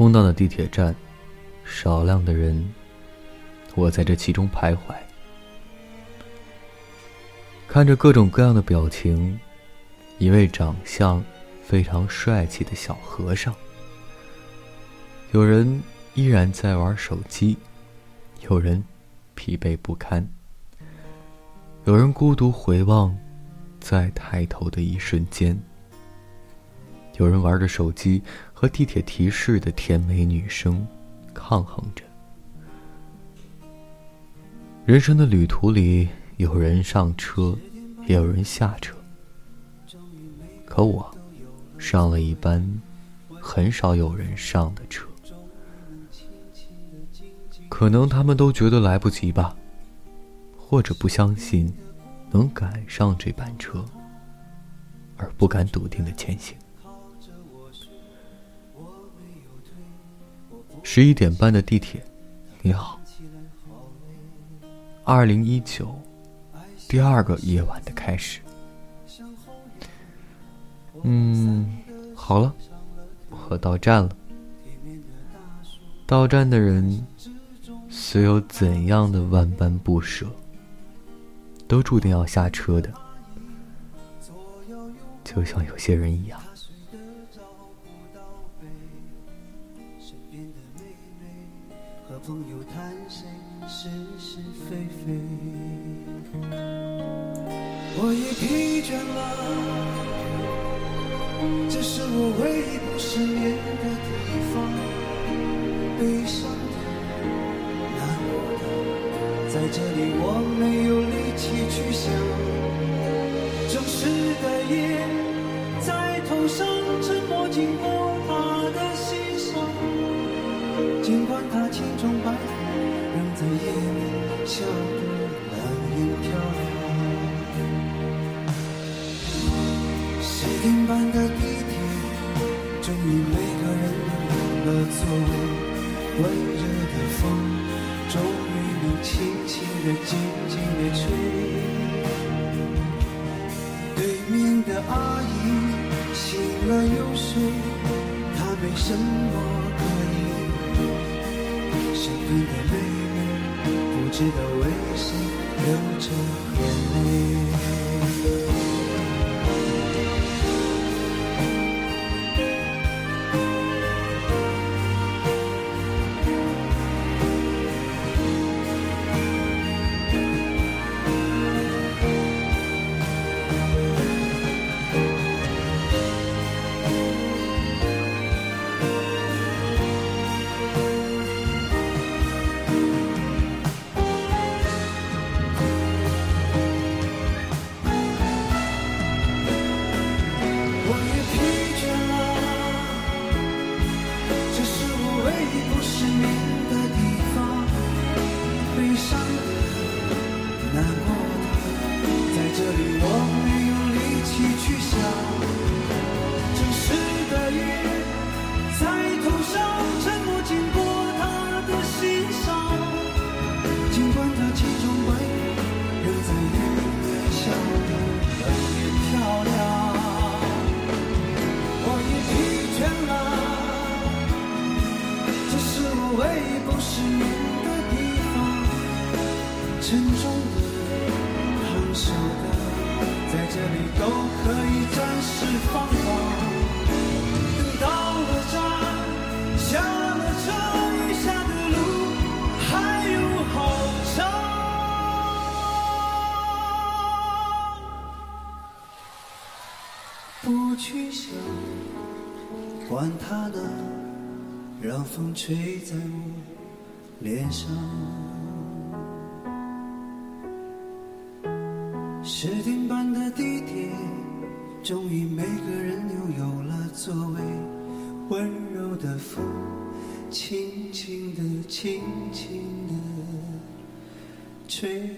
空荡的地铁站，少量的人，我在这其中徘徊，看着各种各样的表情。一位长相非常帅气的小和尚。有人依然在玩手机，有人疲惫不堪，有人孤独回望，在抬头的一瞬间，有人玩着手机和地铁提示的甜美女声抗衡着。人生的旅途里，有人上车，也有人下车。可我，上了一班很少有人上的车，可能他们都觉得来不及吧，或者不相信能赶上这班车，而不敢笃定的前行。十一点半的地铁，你好。二零一九，第二个夜晚的开始。嗯，好了，我到站了。到站的人，虽有怎样的万般不舍，都注定要下车的，就像有些人一样。风又叹息是是非非我也疲倦了。这是我唯一不失眠的地方，悲伤的、难过的，在这里我没有力气去想。城市的夜在头上沉默，经过夜里笑得难眠飘亮十点半的地铁终于每个人都入了座温热的风终于能轻轻的静静的吹。对面的阿姨醒了又睡她没什么可以。身边的每不知道为谁流着眼泪。这里我没有力气去想，城市的夜在头上沉默经过他的心上，尽管他其中白仍在雨想的特漂亮，我已疲倦了，这是我唯一不适应的地方，沉重。这里都可以暂时放放。等到了站，下了车，余下的路还有好长。不去想，管他呢，让风吹在我脸上。十点半的地铁，终于每个人又有了座位。温柔的风，轻轻地、轻轻地吹。